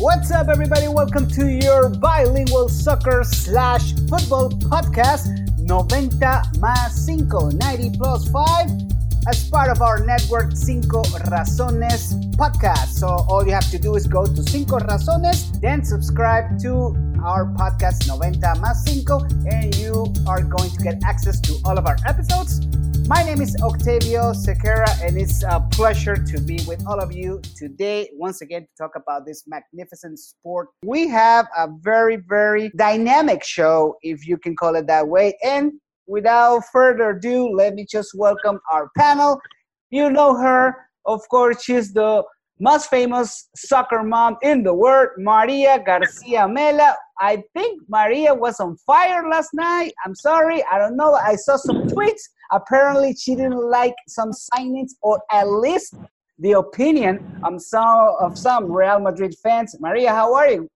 What's up, everybody? Welcome to your bilingual soccer slash football podcast, 90 más 5, 90 plus 5, as part of our network Cinco Razones podcast. So all you have to do is go to Cinco Razones, then subscribe to our podcast 90 más 5, and you are going to get access to all of our episodes. My name is Octavio Sequeira, and it's a pleasure to be with all of you today, once again, to talk about this magnificent sport. We have a very, very dynamic show, if you can call it that way. And without further ado, let me just welcome our panel. You know her, of course, she's the most famous soccer mom in the world, Maria Garcia Mela. I think Maria was on fire last night. I'm sorry, I don't know. I saw some tweets Apparently, she didn't like some signings, or at least the opinion um, of some of some Real Madrid fans. Maria, how are you?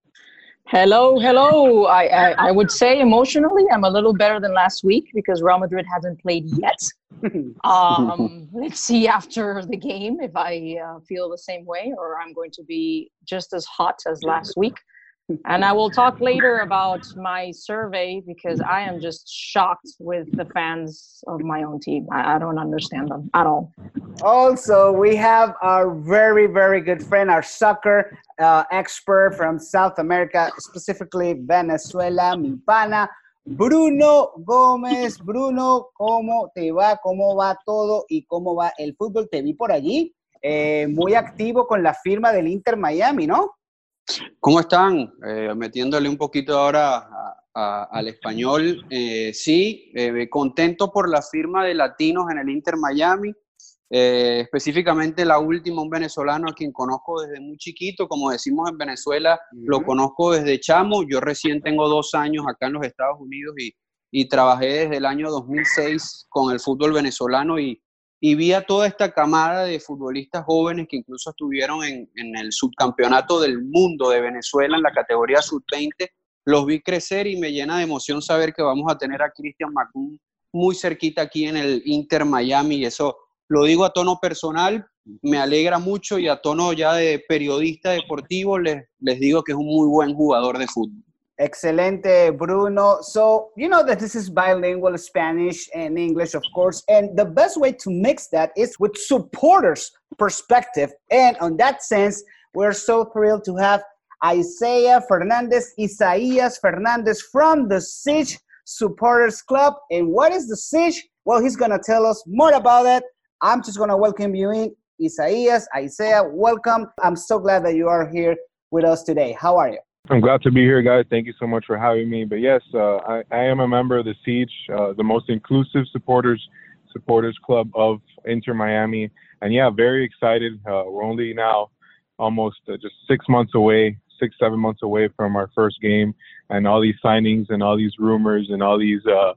Hello, hello. I, I, I would say emotionally, I'm a little better than last week because Real Madrid hasn't played yet. um, let's see after the game if I uh, feel the same way or I'm going to be just as hot as last week and I will talk later about my survey because I am just shocked with the fans of my own team. I, I, don't understand them at all. Also, we have our very, very good friend, our soccer uh, expert from South America, specifically Venezuela, mi pana. Bruno Gómez, Bruno, ¿cómo te va? ¿Cómo va todo? ¿Y cómo va el fútbol? Te vi por allí, eh, muy activo con la firma del Inter Miami, ¿no? ¿Cómo están? Eh, metiéndole un poquito ahora al español. Eh, sí, eh, contento por la firma de latinos en el Inter Miami. específicamente la última, un venezolano a quien conozco desde muy chiquito, como decimos en Venezuela, lo conozco desde chamo. Yo recién tengo dos años acá en los Estados Unidos y, y trabajé desde el año 2006 con el fútbol venezolano y, y vi a toda esta camada de futbolistas jóvenes que incluso estuvieron en, el subcampeonato del mundo de Venezuela en la categoría sub-20. Los vi crecer y me llena de emoción saber que vamos a tener a Cristian Macún muy cerquita aquí en el Inter Miami y eso lo digo a tono personal, me alegra mucho y a tono ya de periodista deportivo les, les digo que es un muy buen jugador de fútbol. Excelente, Bruno. So, you know that this is bilingual Spanish and English, of course, and the best way to mix that is with supporters' perspective. And on that sense, we're so thrilled to have Isaiah Fernandez, Isaías Fernandez from the Siege Supporters Club. And what is the Siege? Well, he's going to tell us more about it. I'm just going to welcome you in. Isaías, Isaiah, welcome. I'm so glad that you are here with us today. How are you? I'm glad to be here, guys. Thank you so much for having me. But yes, uh, I, I, am a member of the Siege, uh, the most inclusive supporters supporters club of Inter Miami, and yeah, very excited. Uh, we're only now almost uh, just six months away, six seven months away from our first game, and all these signings and all these rumors and all these uh,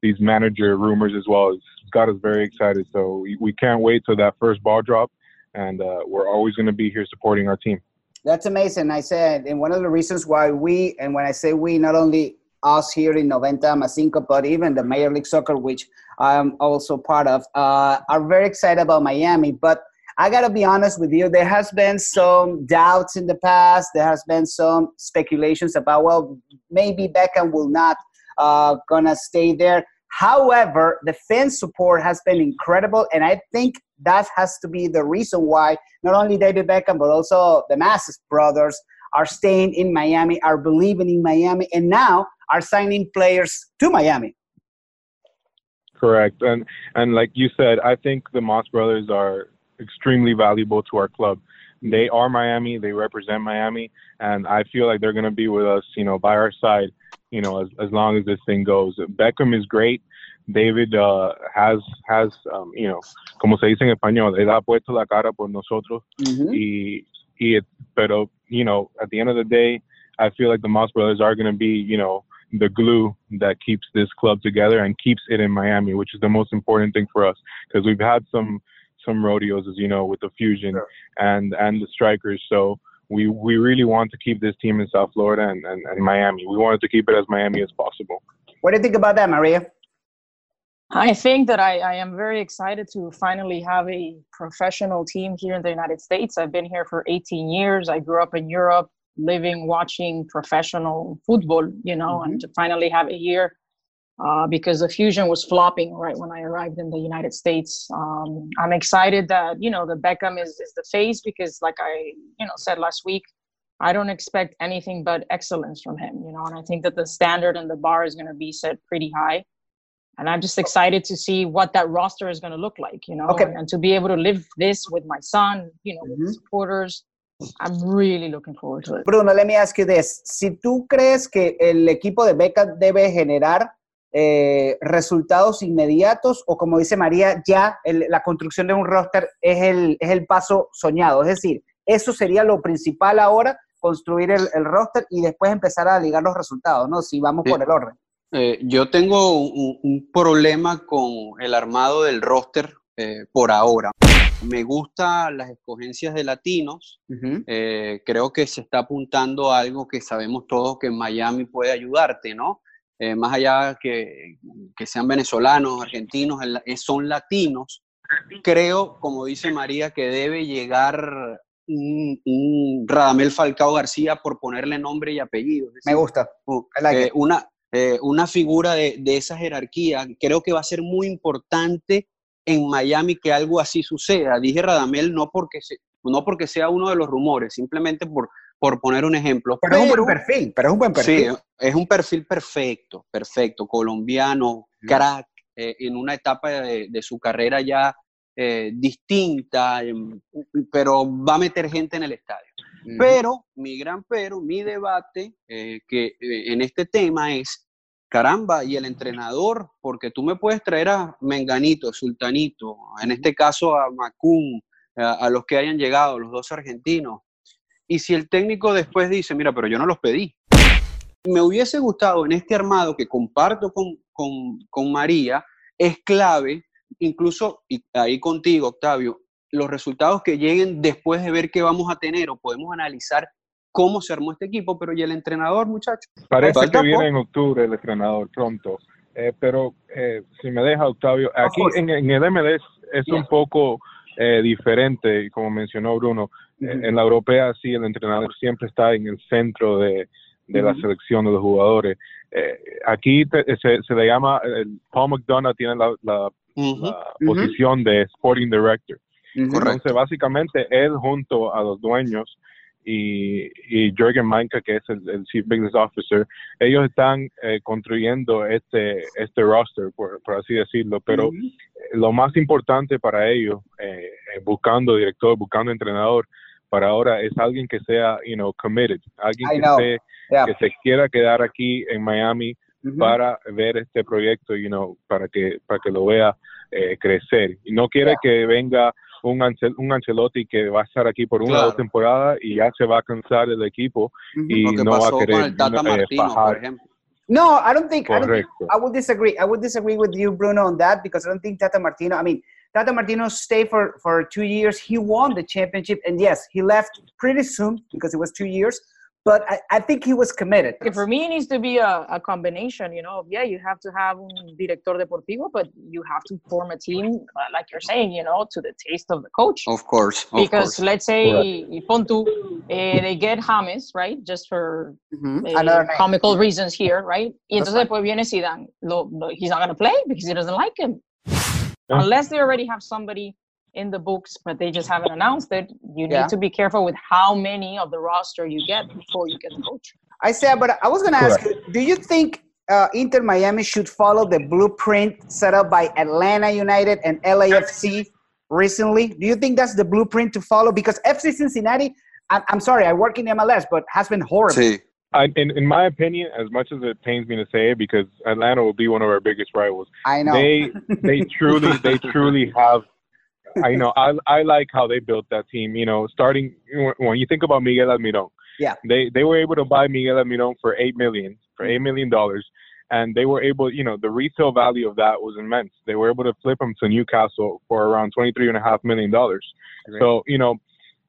these manager rumors as well. It's got us very excited. So we, we can't wait till that first ball drop, and uh, we're always going to be here supporting our team. That's amazing. I said, and one of the reasons why we, and when I say we, not only us here in Noventa Macinco, but even the Major League Soccer, which I'm also part of, uh, are very excited about Miami. But I gotta be honest with you, there has been some doubts in the past. There has been some speculations about, well, maybe Beckham will not uh, gonna stay there. However, the fan support has been incredible, and I think that has to be the reason why not only David Beckham but also the Masses brothers are staying in Miami, are believing in Miami, and now are signing players to Miami. Correct, and and like you said, I think the Moss brothers are extremely valuable to our club. They are Miami, they represent Miami, and I feel like they're going to be with us, you know, by our side, you know, as as long as this thing goes. Beckham is great. David uh, has, has um, you know, como se dice en español, él ha puesto la cara por nosotros. Mm-hmm. Y, y, pero, you know, at the end of the day, I feel like the Moss brothers are going to be, you know, the glue that keeps this club together and keeps it in Miami, which is the most important thing for us because we've had some some rodeos, as you know, with the Fusion yeah. and and the Strikers. So we we really want to keep this team in South Florida and, and, and Miami. We wanted to keep it as Miami as possible. What do you think about that, Maria? I think that I, I, am very excited to finally have a professional team here in the United States. I've been here for 18 years. I grew up in Europe, living, watching professional football, you know, mm-hmm. and to finally have it here uh, because the fusion was flopping right when I arrived in the United States. Um, I'm excited that you know the Beckham is is the face because, like I you know said last week, I don't expect anything but excellence from him. You know, and I think that the standard and the bar is going to be set pretty high. And I'm just excited to see what that roster is going to look like, you know, okay. and, to be able to live this with my son, you know, mm-hmm. with supporters. I'm really looking forward to it. Bruno, let me ask you this. Si tú crees que el equipo de Beckham debe generar Eh, resultados inmediatos o como dice María, ya la construcción de un roster es el, es el paso soñado. Es decir, eso sería lo principal ahora, construir el, roster y después empezar a ligar los resultados, ¿no? Si vamos por el orden. Eh, yo tengo un, problema con el armado del roster eh, por ahora. Me gustan las escogencias de latinos. creo que se está apuntando a algo que sabemos todos que Miami puede ayudarte, ¿no? Eh, más allá que, que, sean venezolanos, argentinos, son latinos, creo, como dice María, que debe llegar un, Radamel Falcao García por ponerle nombre y apellido. Me gusta. Eh, una, eh, una figura de, de, esa jerarquía. Creo que va a ser muy importante en Miami que algo así suceda. Dije Radamel no porque, no porque sea uno de los rumores, simplemente por, por poner un ejemplo. Pero, es un buen perfil, pero es un buen perfil. Sí, es un perfil perfecto, perfecto, colombiano, crack, eh, en una etapa de, su carrera ya eh, distinta, em, pero va a meter gente en el estadio. Pero, mi gran pero, mi debate eh, que, en este tema es, caramba, y el entrenador, porque tú me puedes traer a Menganito, Sultanito, en este caso a Macún, a los que hayan llegado, los dos argentinos, y si el técnico después dice, mira, pero yo no los pedí. Me hubiese gustado en este armado que comparto con, María, es clave, incluso y ahí contigo, Octavio, los resultados que lleguen después de ver qué vamos a tener o podemos analizar cómo se armó este equipo, pero ¿y el entrenador, muchachos? Parece que viene en octubre el entrenador pronto, eh, pero eh, si me deja, Octavio, aquí en, el MLS es un poco eh, diferente, como mencionó Bruno. En la europea sí, el entrenador siempre está en el centro de, la selección de los jugadores. Eh, aquí se, le llama, Paul McDonough tiene la, posición de Sporting Director. Entonces, básicamente, él junto a los dueños y, y Jürgen Manka, que es el, Chief Business Officer, ellos están eh, construyendo este, este roster, por, así decirlo, pero lo más importante para ellos, eh, buscando director, buscando entrenador, para ahora es alguien que sea, you know, committed, alguien que, que se quiera quedar aquí en Miami para ver este proyecto, you know, para que, para que lo vea eh, crecer. Y no quiere que venga un, Ancel un Ancelotti que va a estar aquí por una o dos temporadas y ya se va a cansar del equipo y no va a querer eh, No, I don't think. I, don't think, I would disagree. I would disagree with you, Bruno, on that because I don't think Tata Martino. I mean, Tata Martino stayed for for two years. He won the championship, and yes, he left pretty soon because it was two years but I, I, think he was committed. For me, it needs to be a, a, combination. You know, yeah, you have to have un director deportivo, but you have to form a team, uh, like you're saying, you know, to the taste of the coach. Of course. Of because course. let's say right. Pontu, uh, they get James, right, just for mm-hmm. uh, comical reasons here, right? Y entonces después viene Zidane. Lo, lo, he's not going to play because he doesn't like him. Yeah. Unless they already have somebody in the books, but they just haven't announced it. You need yeah. to be careful with how many of the roster you get before you get the coach. I said, but I was going to ask you, do you think uh, Inter Miami should follow the blueprint set up by Atlanta United and LAFC recently? Do you think that's the blueprint to follow? Because FC Cincinnati, I'm, I'm sorry, I work in MLS, but has been horrible. Sí. I, in, in my opinion, as much as it pains me to say it, because Atlanta will be one of our biggest rivals. I know they they truly they truly have I know. I I like how they built that team. You know, starting when you think about Miguel Almiron. Yeah. They they were able to buy Miguel Almiron for eight million for eight million dollars, and they were able. You know, the retail value of that was immense. They were able to flip him to Newcastle for around twenty three and a half million dollars. So you know,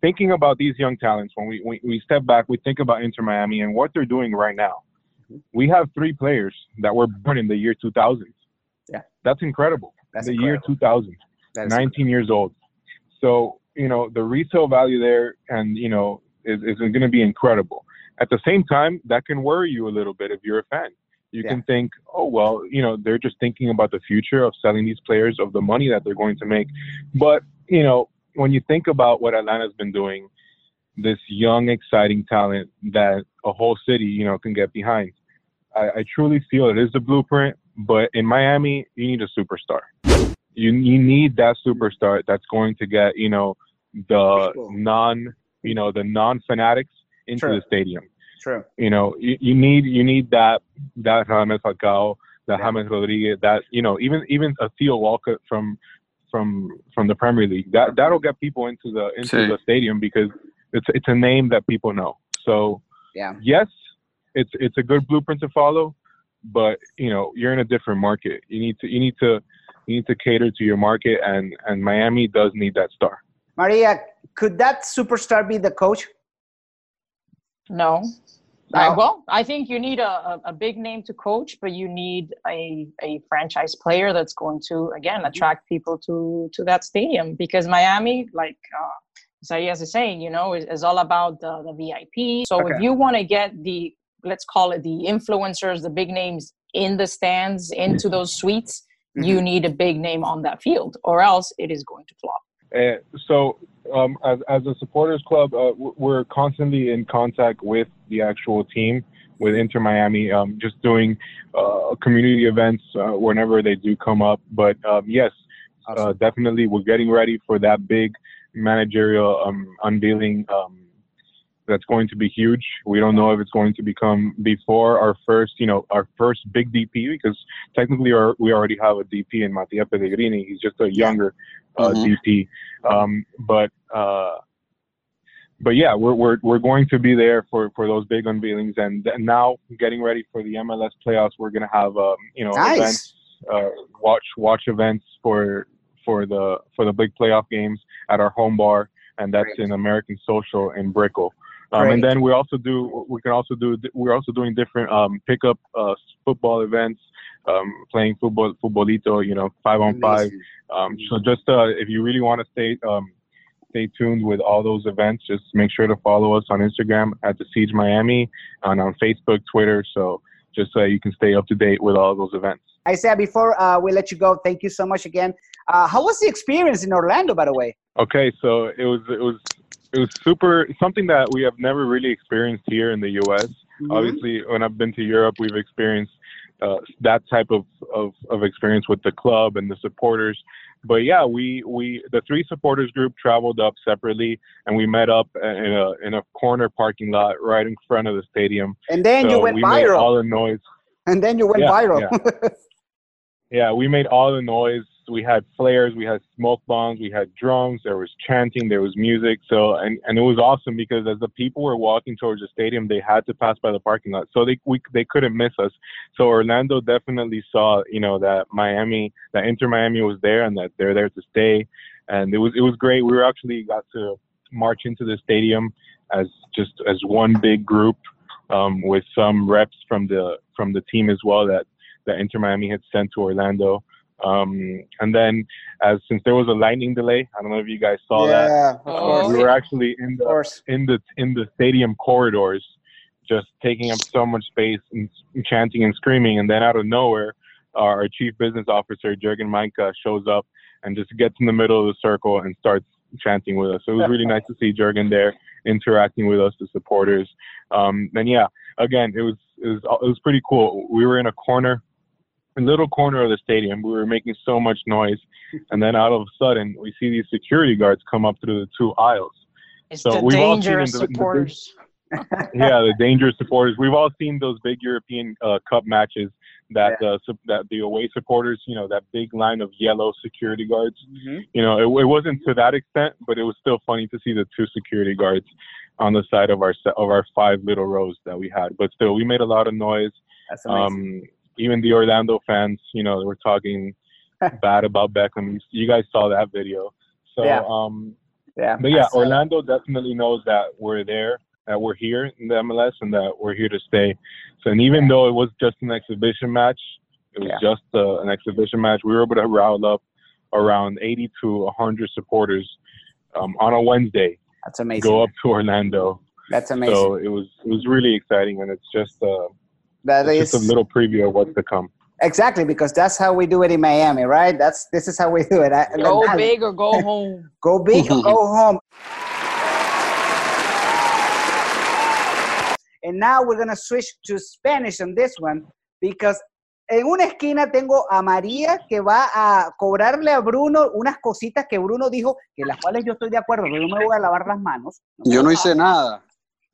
thinking about these young talents, when we, we we step back, we think about Inter Miami and what they're doing right now. Mm-hmm. We have three players that were born in the year 2000. Yeah. That's incredible. That's the incredible. year 2000. 19 years old. So, you know, the resale value there and, you know, is, is going to be incredible. at the same time, that can worry you a little bit if you're a fan. You Yeah. can think, oh well, you know, they're just thinking about the future of selling these players of the money that they're going to make. But you know, when you think about what Atlanta's been doing, this young, exciting talent that a whole city, you know, can get behind. I, I truly feel it is the blueprint. But in Miami, you need a superstar. You you need that superstar that's going to get you know the People. non you know the non fanatics into True. the stadium. True. You know, you, you need you need that that James Falcao, that Yeah. James Rodriguez, that you know even even a Theo Walcott from from from the Premier League. That that'll get people into the into Sí. the stadium because it's it's a name that people know. So Yeah. yes, it's it's a good blueprint to follow, but you know you're in a different market. You need to you need to you need to cater to your market, and and Miami does need that star. Maria, could that superstar be the coach? No. No? I, well, I think you need a, a, a big name to coach, but you need a, a franchise player that's going to again attract people to to that stadium because Miami, like uh, Zayas is saying, you know, is, is all about the, the VIP. So Okay. if you want to get the let's call it the influencers, the big names in the stands, into those suites, you need a big name on that field, or else it is going to flop. Uh, so, um, as, as a supporters club, uh, we're constantly in contact with the actual team, with Inter Miami, um, just doing uh, community events uh, whenever they do come up. But um, yes, uh, definitely, we're getting ready for that big managerial um, unveiling. That's going to be huge. We don't know if it's going to become before our first, you know, our first big DP because technically our, we already have a DP in Mattia Pellegrini. He's just a younger uh, Mhm. DP. Um, but uh, but yeah, we're, we're we're going to be there for, for those big unveilings, and now getting ready for the MLS playoffs. We're gonna have um, you know Nice. events, uh, watch watch events for for the for the big playoff games at our home bar, and that's Great. in American Social in Brickell. Um, and then we also do we can also do we're also doing different um, pickup uh, football events, um, playing football footballito, you know, five on five. Um, so just uh, if you really want to stay um, stay tuned with all those events, just make sure to follow us on Instagram at the Siege Miami and on Facebook, Twitter. So just so you can stay up to date with all those events. I said before uh, we let you go, thank you so much again. Uh, how was the experience in Orlando, by the way? Okay, so it was it was it was super something that we have never really experienced here in the U.S. Mm-hmm. Obviously, when I've been to Europe, we've experienced uh, that type of, of, of experience with the club and the supporters. But yeah, we, we the three supporters group traveled up separately, and we met up in a in a corner parking lot right in front of the stadium. And then you went we made viral. all the noise. and then you went Yeah, viral. Yeah, we made all the noise. We had flares, we had smoke bombs, we had drums, there was chanting, there was music. So and, and it was awesome because as the people were walking towards the stadium, they had to pass by the parking lot. So they we, they couldn't miss us. So Orlando definitely saw, you know, that Miami, that Inter Miami was there and that they're there to stay. And it was it was great. We were actually got to march into the stadium as just as one big group um, with some reps from the from the team as well that that Inter Miami had sent to Orlando. Um, and then, as since there was a lightning delay, I don't know if you guys saw that. yeah, of Oh, course. We were actually in the course. in the in the stadium corridors, just taking up so much space and chanting and screaming. And then out of nowhere, our chief business officer Jurgen Manka shows up and just gets in the middle of the circle and starts chanting with us. So it was really nice to see Jurgen there interacting with us, the supporters. Um, and yeah, again, it was it was it was pretty cool. We were in a corner, a little corner of the stadium. We were making so much noise, and then out of a sudden, we see these security guards come up through the two aisles. It's So the we've all seen dangerous the- in the big- supporters. yeah, the dangerous supporters. We've all seen those big European uh, Cup matches that the sup- that the away supporters, you know, that big line of yellow security guards. Mhm. You know, it, it wasn't to that extent, but it was still funny to see the two security guards on the side of our of our five little rows that we had. But still, we made a lot of noise. That's amazing. Um, even the Orlando fans, you know, were talking bad about Beckham. You, guys saw that video. So, Yeah. um, yeah. but yeah. Orlando definitely knows that we're there, that we're here in the MLS, and that we're here to stay. So, and even though it was just an exhibition match, it was Yeah. just uh, an exhibition match. We were able to rile up around 80 to 100 supporters um, on a Wednesday. That's amazing. Go up to Orlando That's amazing. So it was it was really exciting, and it's just uh, That it's is just a little preview of what's to come. exactly because that's how we do it in Miami, right? That's this is how we do it. I- Go that- big or go home. Go big or go home. And now we're gonna switch to Spanish on this one because en una esquina tengo a María que va a cobrarle a Bruno unas cositas que Bruno dijo, que las cuales yo estoy de acuerdo, pero no me voy a lavar las manos. Yo no hice nada.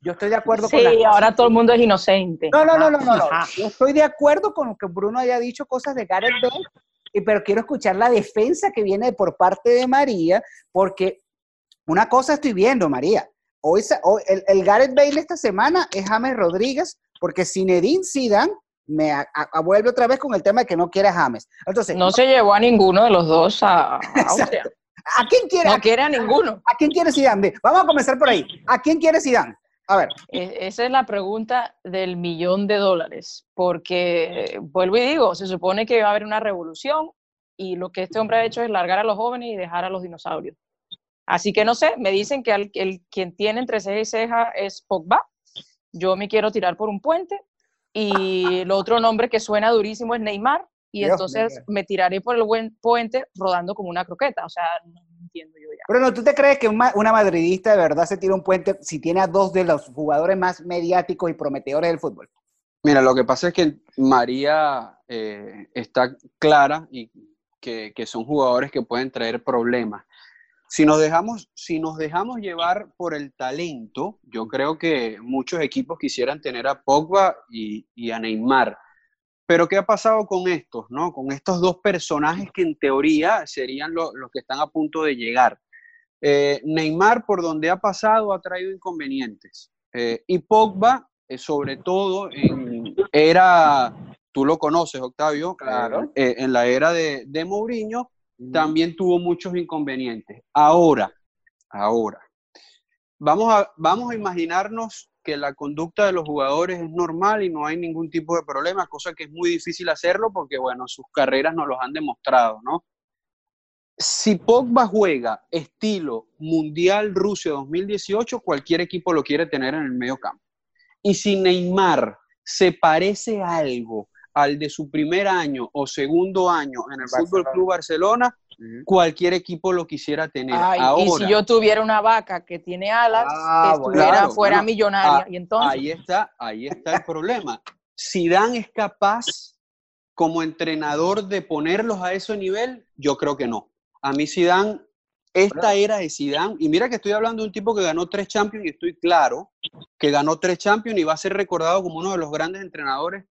Yo estoy de acuerdo con las Sí, ahora todo el mundo es inocente. No, no, no, no, no. Yo estoy de acuerdo con lo que Bruno haya dicho cosas de Gareth Bale, y- pero quiero escuchar la defensa que viene por parte de María, porque una cosa estoy viendo, María. Hoy, hoy- el, el Gareth Bale esta semana es James Rodríguez, porque Zinedine Zidane me a- a- vuelve otra vez con el tema de que no quiere a James. Entonces, No se llevó a ninguno de los dos a, a Austria. ¿a quién quiere? No quiere a ninguno. ¿A quién quiere Zidane? Vamos a comenzar por ahí. ¿A quién quiere Zidane? A ver. E- Esa es la pregunta del millón de dólares, porque vuelvo y digo, se supone que va a haber una revolución y lo que este hombre ha hecho es largar a los jóvenes y dejar a los dinosaurios. Así que no sé, me dicen que el, el- quien tiene entre ceja y ceja es Pogba. Yo me quiero tirar por un puente y el otro nombre que suena durísimo es Neymar y Dios entonces me tiraré por el buen puente rodando como una croqueta. O sea, entiendo yo ya. Bruno, ¿tú te crees que una, una madridista de verdad se tira un puente si tiene a dos de los jugadores más mediáticos y prometedores del fútbol? Mira, lo que pasa es que María eh, está clara y que, que son jugadores que pueden traer problemas. Si nos, dejamos, si nos dejamos llevar por el talento, yo creo que muchos equipos quisieran tener a Pogba y, y a Neymar. Pero ¿qué ha pasado con estos, no? Con estos dos personajes que en teoría serían lo- los que están a punto de llegar. Eh, Neymar, por donde ha pasado, ha traído inconvenientes. Eh, y Pogba, eh, sobre todo, en era, tú lo conoces, Octavio, Claro. en la era de, de Mourinho, también tuvo muchos inconvenientes. Ahora, ahora, vamos a, vamos a imaginarnos que la conducta de los jugadores es normal y no hay ningún tipo de problema, cosa que es muy difícil hacerlo porque, bueno, sus carreras nos los han demostrado, ¿no? Si Pogba juega estilo Mundial Rusia 2018, cualquier equipo lo quiere tener en el medio campo. Y si Neymar se parece algo al de su primer año o segundo año en el Barcelona. Fútbol Club Barcelona, cualquier equipo lo quisiera tener. Ay, y si yo tuviera una vaca que tiene alas, Ah, que estuviera Claro, fuera bueno, millonaria, ah, y entonces... ahí está, ahí está el problema. Zidane es capaz como entrenador de ponerlos a ese nivel, yo creo que no. A mí Zidane, esta era de Zidane, y mira que estoy hablando de un tipo que ganó tres Champions y estoy claro que ganó tres Champions y va a ser recordado como uno de los grandes entrenadores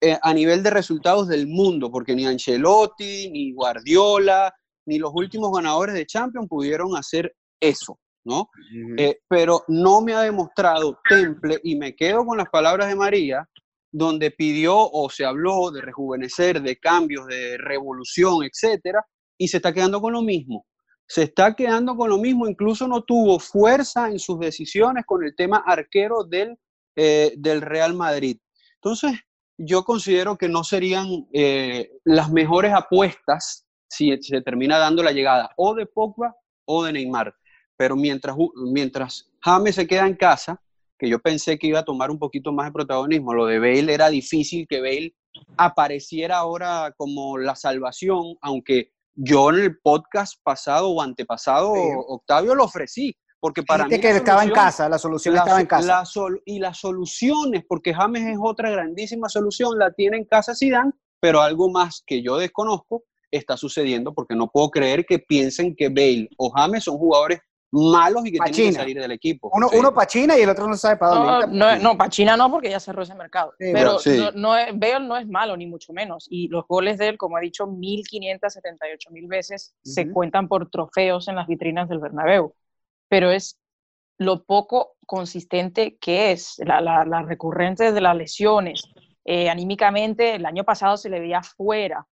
eh, a nivel de resultados del mundo, porque ni Ancelotti, ni Guardiola, ni los últimos ganadores de Champions pudieron hacer eso, ¿no? Eh, pero no me ha demostrado Temple, y me quedo con las palabras de María, donde pidió o se habló de rejuvenecer, de cambios, de revolución, etcétera, y se está quedando con lo mismo. Se está quedando con lo mismo, incluso no tuvo fuerza en sus decisiones con el tema arquero del, eh, del Real Madrid. Entonces, yo considero que no serían eh, las mejores apuestas si se termina dando la llegada o de Pogba o de Neymar. Pero mientras, mientras James se queda en casa, que yo pensé que iba a tomar un poquito más de protagonismo, lo de Bale era difícil que Bale apareciera ahora como la salvación, aunque yo en el podcast pasado o antepasado, Sí. Octavio lo ofrecí, porque para Dijiste mí... que estaba en casa, la solución la estaba en casa. la sol- y las soluciones, porque James es otra grandísima solución, la tiene en casa Zidane, pero algo más que yo desconozco está sucediendo porque no puedo creer que piensen que Bale o James son jugadores malos y que tienen que Pachina. salir del equipo. Uno, Sí. uno para China y el otro no sabe para dónde. No, no, no, para China no, porque ya cerró ese mercado. Sí, pero sí. no, Bale no es malo, ni mucho menos. Y los goles de él, como he dicho 1.578 mil veces, se Ujú. cuentan por trofeos en las vitrinas del Bernabéu. Pero es lo poco consistente que es, la, la, la recurrente de las lesiones. Eh, anímicamente, el año pasado se le veía fuera.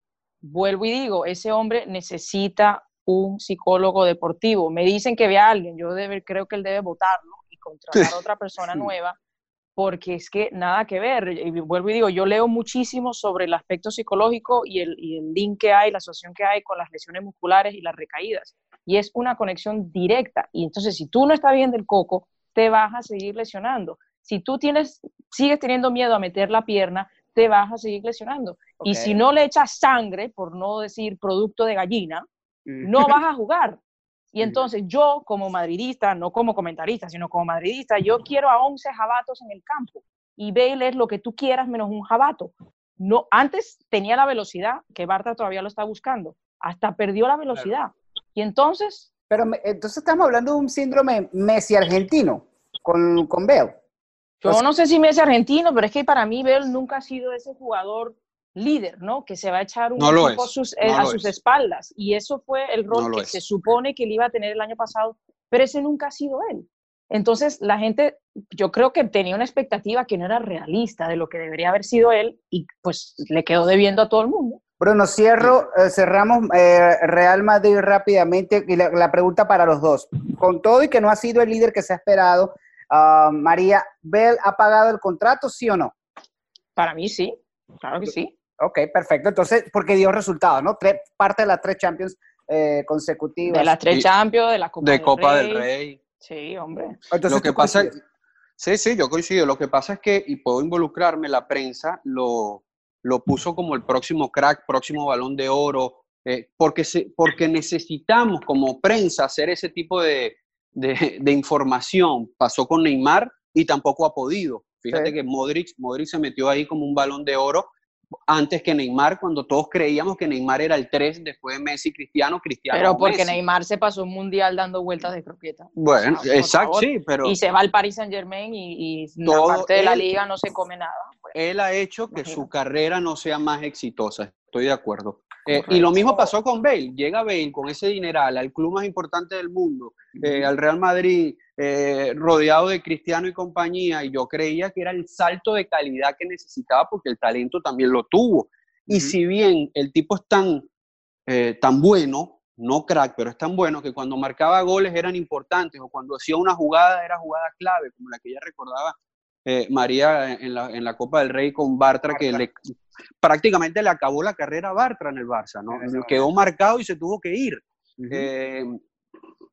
Vuelvo y digo, ese hombre necesita un psicólogo deportivo. Me dicen que vea a alguien, yo debe, creo que él debe votarlo y contratar a otra persona nueva, porque es que nada que ver. Y vuelvo y digo, yo leo muchísimo sobre el aspecto psicológico y el, y el link que hay, la asociación que hay con las lesiones musculares y las recaídas. Y es una conexión directa. Y entonces, si tú no estás bien del coco, te vas a seguir lesionando. Si tú tienes, sigues teniendo miedo a meter la pierna, te vas a seguir lesionando. Y si no le echas sangre, por no decir producto de gallina, mm. no vas a jugar. Y entonces yo como madridista, no como comentarista, sino como madridista, yo quiero a 11 jabatos en el campo. Y Bale es lo que tú quieras menos un jabato. No, antes tenía la velocidad, que Bartra todavía lo está buscando. Hasta perdió la velocidad. Y entonces... Pero entonces estamos hablando de un síndrome Messi argentino con, con Bale. Yo no sé si Messi argentino, pero es que para mí Bale nunca ha sido ese jugador líder, ¿no? Que se va a echar un equipo a sus, eh, espaldas. Y eso fue el rol que se supone que él iba a tener el año pasado, pero ese nunca ha sido él. Entonces, la gente, yo creo que tenía una expectativa que no era realista de lo que debería haber sido él y pues le quedó debiendo a todo el mundo. Bruno, cierro, eh, cerramos eh, Real Madrid rápidamente y la, pregunta para los dos. Con todo y que no ha sido el líder que se ha esperado, ah, María, ¿Bell ha pagado el contrato, sí o no? Para mí sí, claro que sí. Ok, perfecto. Entonces, porque dio resultados, ¿no? Tres, parte de las tres Champions eh, consecutivas. De las tres Champions, de la Copa, de Copa del Rey. Sí, hombre. Entonces, lo que pasa sí, sí, yo coincido. Lo que pasa es que, y puedo involucrarme, la prensa lo, lo puso como el próximo crack, próximo balón de oro, eh, porque, se, porque necesitamos como prensa hacer ese tipo de, de, información. Pasó con Neymar y tampoco ha podido. Fíjate que Modric, Modric se metió ahí como un balón de oro antes que Neymar, cuando todos creíamos que Neymar era el 3 después de Messi, Cristiano, Cristiano. Pero porque Neymar se pasó un mundial dando vueltas de croqueta. Bueno, exacto, sí, pero. Y se va al Paris Saint Germain y, y parte de la liga no se come nada. Él ha hecho que su carrera no sea más exitosa, estoy de acuerdo. Eh, y lo mismo pasó con Bale. Llega Bale con ese dineral al club más importante del mundo, eh, al Real Madrid, eh, rodeado de Cristiano y compañía, y yo creía que era el salto de calidad que necesitaba porque el talento también lo tuvo. Y si bien el tipo es tan, tan bueno, no crack, pero es tan bueno que cuando marcaba goles eran importantes o cuando hacía una jugada era jugada clave, como la que ella recordaba María en la, en la, Copa del Rey con Bartra, que le, prácticamente le acabó la carrera a Bartra en el Barça, ¿no? Quedó marcado y se tuvo que ir. Eh,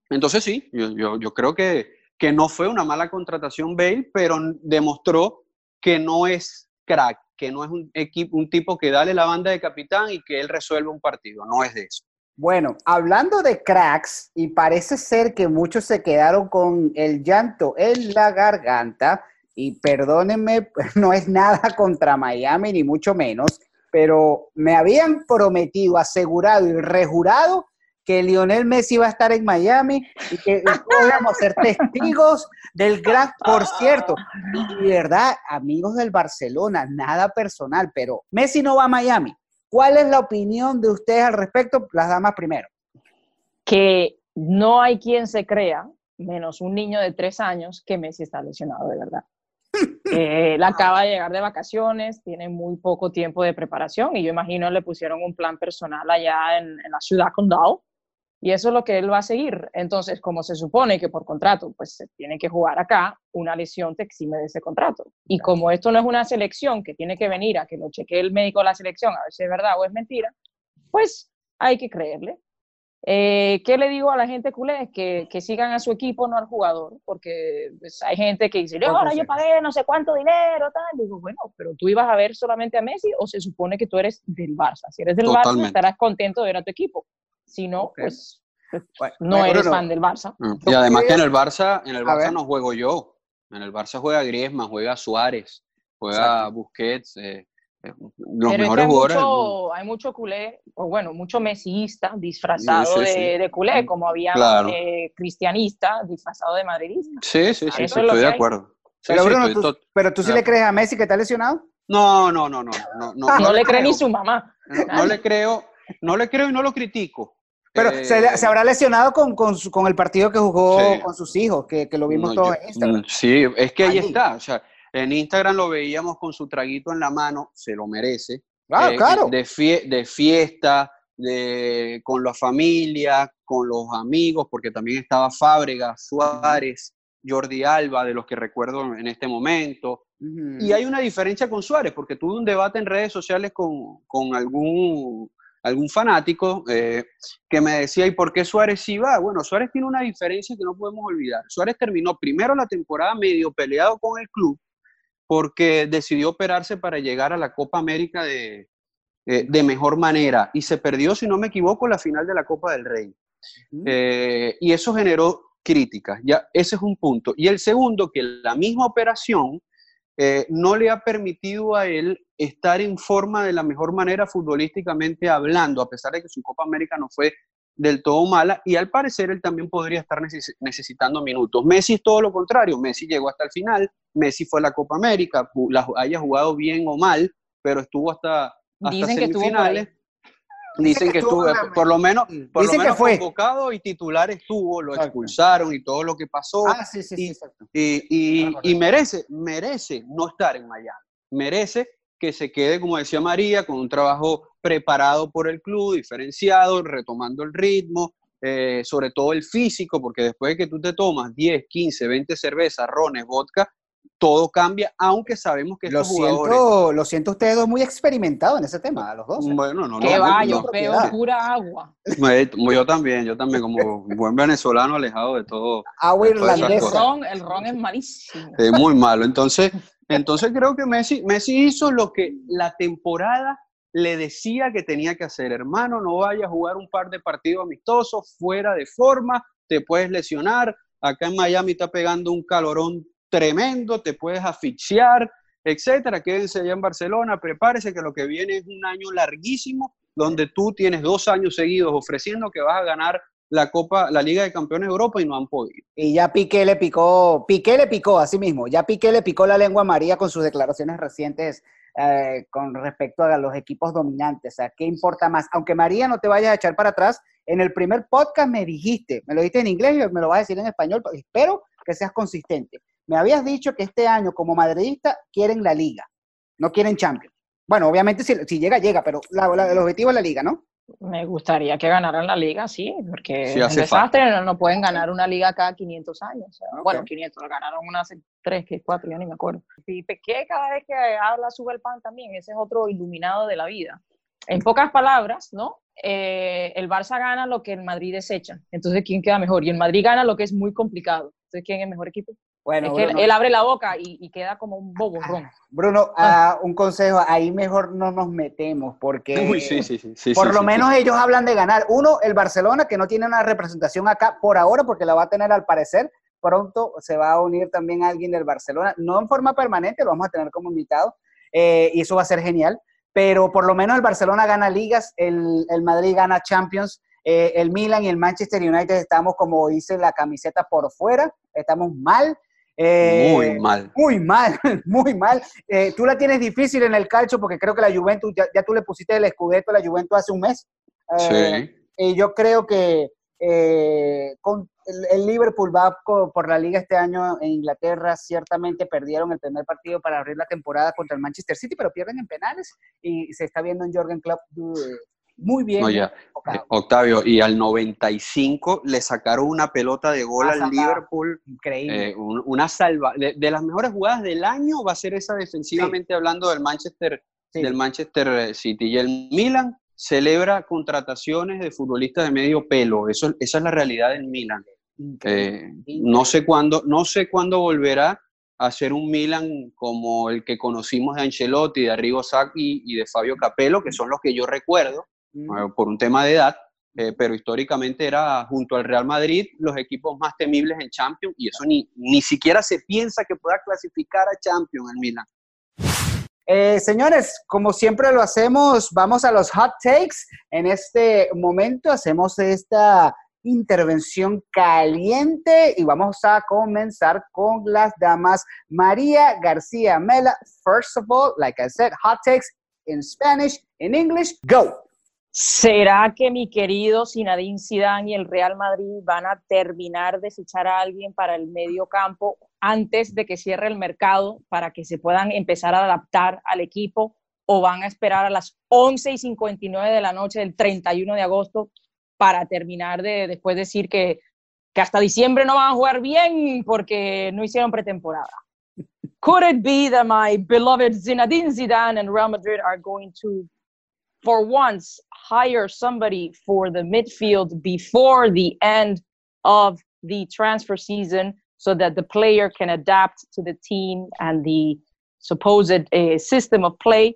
entonces sí, yo, yo, creo que, que no fue una mala contratación Bale, pero demostró que no es crack, que no es un, equipo, un tipo que dale la banda de capitán y que él resuelve un partido, no es de eso. Bueno, hablando de cracks, y parece ser que muchos se quedaron con el llanto en la garganta, y perdónenme, no es nada contra Miami, ni mucho menos, pero me habían prometido, asegurado y rejurado que Lionel Messi iba a estar en Miami y que podíamos ser testigos del gran, por cierto, y verdad, amigos del Barcelona, nada personal, pero Messi no va a Miami. ¿Cuál es la opinión de ustedes al respecto? Las damas primero. Que no hay quien se crea, menos un niño de tres años, que Messi está lesionado de verdad. Eh, él acaba de llegar de vacaciones, tiene muy poco tiempo de preparación y yo imagino le pusieron un plan personal allá en, la ciudad condado y eso es lo que él va a seguir. Entonces, como se supone que por contrato, pues se tiene que jugar acá, una lesión te exime de ese contrato. Y como esto no es una selección que tiene que venir a que lo chequee el médico de la selección a ver si es verdad o es mentira, pues hay que creerle. Eh, ¿Qué le digo a la gente culé? Que, que sigan a su equipo, no al jugador, porque pues, hay gente que dice, ahora yo pagué no sé cuánto dinero, tal. Digo, bueno, pero tú ibas a ver solamente a Messi o se supone que tú eres del Barça. Si eres del Barça, estarás contento de ver a tu equipo. Si no, pues, pues no eres fan del Barça. Mm, y además que en el Barça, en el Barça no juego yo. En el Barça juega Griezmann, juega Suárez, juega Busquets. Eh, los mejores hay Mucho, hay mucho culé, o bueno, mucho mesista disfrazado de, culé, como había eh, cristianista disfrazado de madridista. Sí, sí, sí, estoy de acuerdo. pero, Bruno, tú, ¿pero tú sí le crees a Messi que está lesionado? No, no, no, no. No, no, no, le cree ni su mamá. No, le creo, no le creo y no lo critico. Pero se, eh, se, habrá lesionado con, con, con, el partido que jugó con sus hijos, que, que lo vimos todos en Instagram. Sí, es que ahí, ahí está. O sea, en Instagram lo veíamos con su traguito en la mano, se lo merece. Claro, eh, claro. De, de fiesta, de, con la familia, con los amigos, porque también estaba Fábrega, Suárez, Jordi Alba, de los que recuerdo en este momento. Y hay una diferencia con Suárez, porque tuve un debate en redes sociales con, con algún algún fanático eh, que me decía, ¿y por qué Suárez sí va? Bueno, Suárez tiene una diferencia que no podemos olvidar. Suárez terminó primero la temporada medio peleado con el club porque decidió operarse para llegar a la Copa América de, eh, de mejor manera y se perdió, si no me equivoco, la final de la Copa del Rey. Eh, y eso generó críticas, ya ese es un punto. Y el segundo, que la misma operación eh, no le ha permitido a él estar en forma de la mejor manera futbolísticamente hablando, a pesar de que su Copa América no fue del todo mala y al parecer él también podría estar necesitando minutos. Messi es todo lo contrario, Messi llegó hasta el final, Messi fue a la Copa América, la, haya jugado bien o mal, pero estuvo hasta, hasta semifinales. Dicen que estuvo, por lo menos, por lo menos convocado y titular estuvo, lo expulsaron y todo lo que pasó. Ah, sí, sí, sí, y, y, y, merece, merece no estar en Miami. Merece que se quede, como decía María, con un trabajo preparado por el club, diferenciado, retomando el ritmo, eh, sobre todo el físico, porque después de que tú te tomas 10, 15, 20 cervezas, rones, vodka, todo cambia, aunque sabemos que lo siento, Lo siento ustedes dos muy experimentados en ese tema, los dos. Bueno, no, que va, yo veo pura agua. Yo también, yo también, como buen venezolano alejado de todo. Agua irlandesa. El ron, el ron es malísimo. Es muy malo. Entonces, entonces creo que Messi, Messi hizo lo que la temporada le decía que tenía que hacer. Hermano, no vaya a jugar un par de partidos amistosos fuera de forma, te puedes lesionar. Acá en Miami está pegando un calorón tremendo, te puedes asfixiar, etcétera. Quédense allá en Barcelona, prepárese que lo que viene es un año larguísimo donde tú tienes dos años seguidos ofreciendo que vas a ganar la Copa, la Liga de Campeones de Europa y no han podido. Y ya Piqué le picó, Piqué le picó a sí mismo, ya Piqué le picó la lengua a María con sus declaraciones recientes eh, con respecto a los equipos dominantes. O sea, ¿qué importa más? Aunque María no te vayas a echar para atrás, en el primer podcast me dijiste, me lo dijiste en inglés y me lo vas a decir en español, espero que seas consistente. Me habías dicho que este año como madridista quieren la liga, no quieren Champions. Bueno, obviamente si, llega, llega, pero el objetivo es la liga, ¿no? Me gustaría que ganaran la liga, sí, porque es un desastre, no, pueden ganar una liga cada 500 años. Bueno, 500, ganaron una hace 3, 4, ya ni me acuerdo. Y Peque cada vez que habla sube el pan también, ese es otro iluminado de la vida. En pocas palabras, ¿no? Eh, el Barça gana lo que el Madrid desecha. Entonces, ¿quién queda mejor? Y el Madrid gana lo que es muy complicado. Entonces, ¿quién es el mejor equipo? Bueno, es que él, abre la boca y, queda como un bobo, Bruno. Bruno, ah. un consejo, ahí mejor no nos metemos porque por lo menos ellos hablan de ganar. Uno, el Barcelona, que no tiene una representación acá por ahora porque la va a tener al parecer. Pronto se va a unir también alguien del Barcelona, no en forma permanente, lo vamos a tener como invitado eh, y eso va a ser genial. Pero por lo menos el Barcelona gana ligas, el, el Madrid gana Champions. Eh, el Milan y el Manchester United estamos, como dice la camiseta, por fuera, estamos mal. Eh, muy mal. Muy mal, muy mal. Eh, tú la tienes difícil en el calcio porque creo que la Juventus, ya, tú le pusiste el escudeto a la Juventus hace un mes. Eh, sí. Y yo creo que con el, Liverpool va por la liga este año en Inglaterra. Ciertamente perdieron el primer partido para abrir la temporada contra el Manchester City, pero pierden en penales y se está viendo en Jorgen Klopp muy bien. Eh, Octavio, y al 95 le sacaron una pelota de gol al Liverpool. Increíble. Eh, una salva. De, las mejores jugadas del año va a ser esa defensivamente hablando del Manchester, del Manchester City. Y el Milan celebra contrataciones de futbolistas de medio pelo. Eso, esa es la realidad del Milan. Eh, no sé cuándo, no sé cuándo volverá a ser un Milan como el que conocimos de Ancelotti, de Arrigo Sacchi y de Fabio Capello, que son los que yo recuerdo eh, por un tema de edad, eh, pero históricamente era junto al Real Madrid los equipos más temibles en Champions y eso ni, ni siquiera se piensa que pueda clasificar a Champions el Milan. Eh, señores, como siempre lo hacemos, vamos a los hot takes. En este momento hacemos esta intervención caliente y vamos a comenzar con las damas. María García Mela, first of all, like I said, hot takes in Spanish, in English, go. ¿Será que mi querido Zinedine Zidane y el Real Madrid van a terminar de echar a alguien para el medio campo antes de que cierre el mercado para que se puedan empezar a adaptar al equipo o van a esperar a las 11 y 59 de la noche del 31 de agosto para terminar de después decir que, que hasta diciembre no van a jugar bien porque no hicieron pretemporada? Could it be that my beloved Zinedine Zidane and Real Madrid are going to for once hire somebody for the midfield before the end of the transfer season so that the player can adapt to the team and the supposed uh, system of play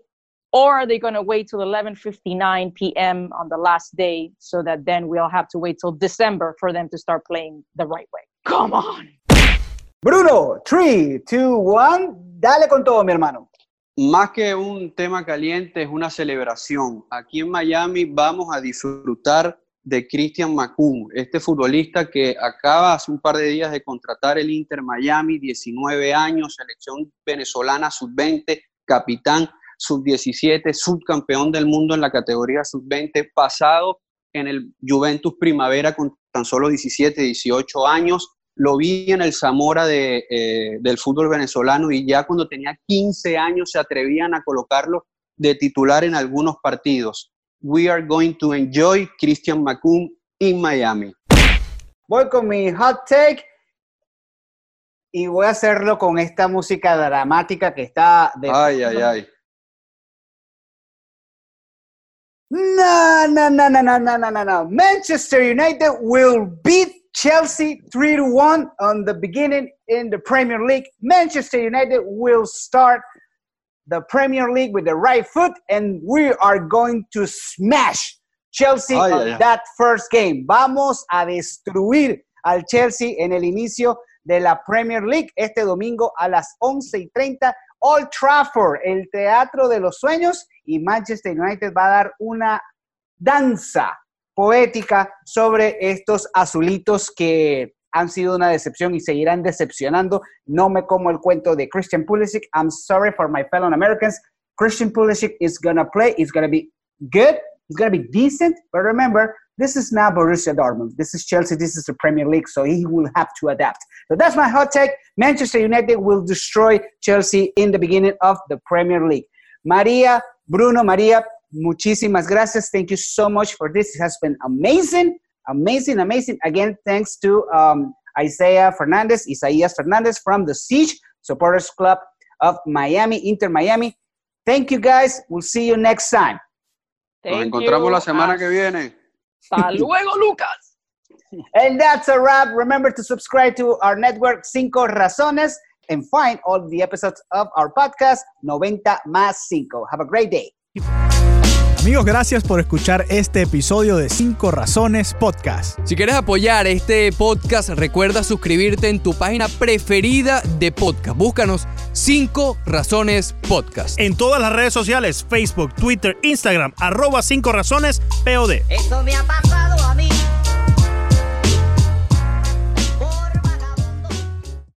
or are they going to wait till 11:59 p.m. on the last day so that then we'll have to wait till December for them to start playing the right way? Come on. Bruno, 3, 2, 1, dale con todo, mi hermano. Más que un tema caliente, es una celebración. Aquí en Miami vamos a disfrutar de Christian Macum, este futbolista que acaba hace un par de días de contratar el Inter Miami, 19 años, selección venezolana sub-20, capitán sub-17, subcampeón del mundo en la categoría sub-20, pasado en el Juventus Primavera con tan solo 17, 18 años lo vi en el Zamora de, eh, del fútbol venezolano y ya cuando tenía 15 años se atrevían a colocarlo de titular en algunos partidos. We are going to enjoy Christian McCoom in Miami. Voy con mi hot take y voy a hacerlo con esta música dramática que está de... Ay, ay, ay. No, no, no, no, no, no, no, no. Manchester United will beat Chelsea 3 to 1 on the beginning in the Premier League. Manchester United will start the Premier League with the right foot, and we are going to smash Chelsea on ay, ay. that first game. Vamos a destruir al Chelsea en el inicio de la Premier League este domingo a las 11 y 30. Old Trafford, el teatro de los sueños, y Manchester United va a dar una danza poética sobre estos azulitos que han sido una decepción y seguirán decepcionando. No me como el cuento de Christian Pulisic. I'm sorry for my fellow Americans. Christian Pulisic is to play. Going to be good. Going to be decent. But remember, this is not Borussia Dortmund. This is Chelsea. This is the Premier League. So he will have to adapt. So that's my hot take. Manchester United will destroy Chelsea in the beginning of the Premier League. Maria, Bruno, Maria, muchísimas gracias. Thank you so much for this. It has been amazing, amazing, amazing. Again, thanks to um, Isaiah Fernandez, Isaías Fernandez from the Siege Supporters Club of Miami, Inter Miami. Thank you guys. We'll see you next time. Thank Nos Thank encontramos you. la semana que viene. Hasta luego, Lucas. And that's a wrap. Remember to subscribe to our network, Cinco Razones, and find all the episodes of our podcast, 90 más 5. Have a great day. Amigos, gracias por escuchar este episodio de 5 Razones Podcast. Si quieres apoyar este podcast, recuerda suscribirte en tu página preferida de podcast. Búscanos 5 Razones Podcast. En todas las redes sociales, Facebook, Twitter, Instagram, arroba 5 Razones POD. Eso me ha pasado.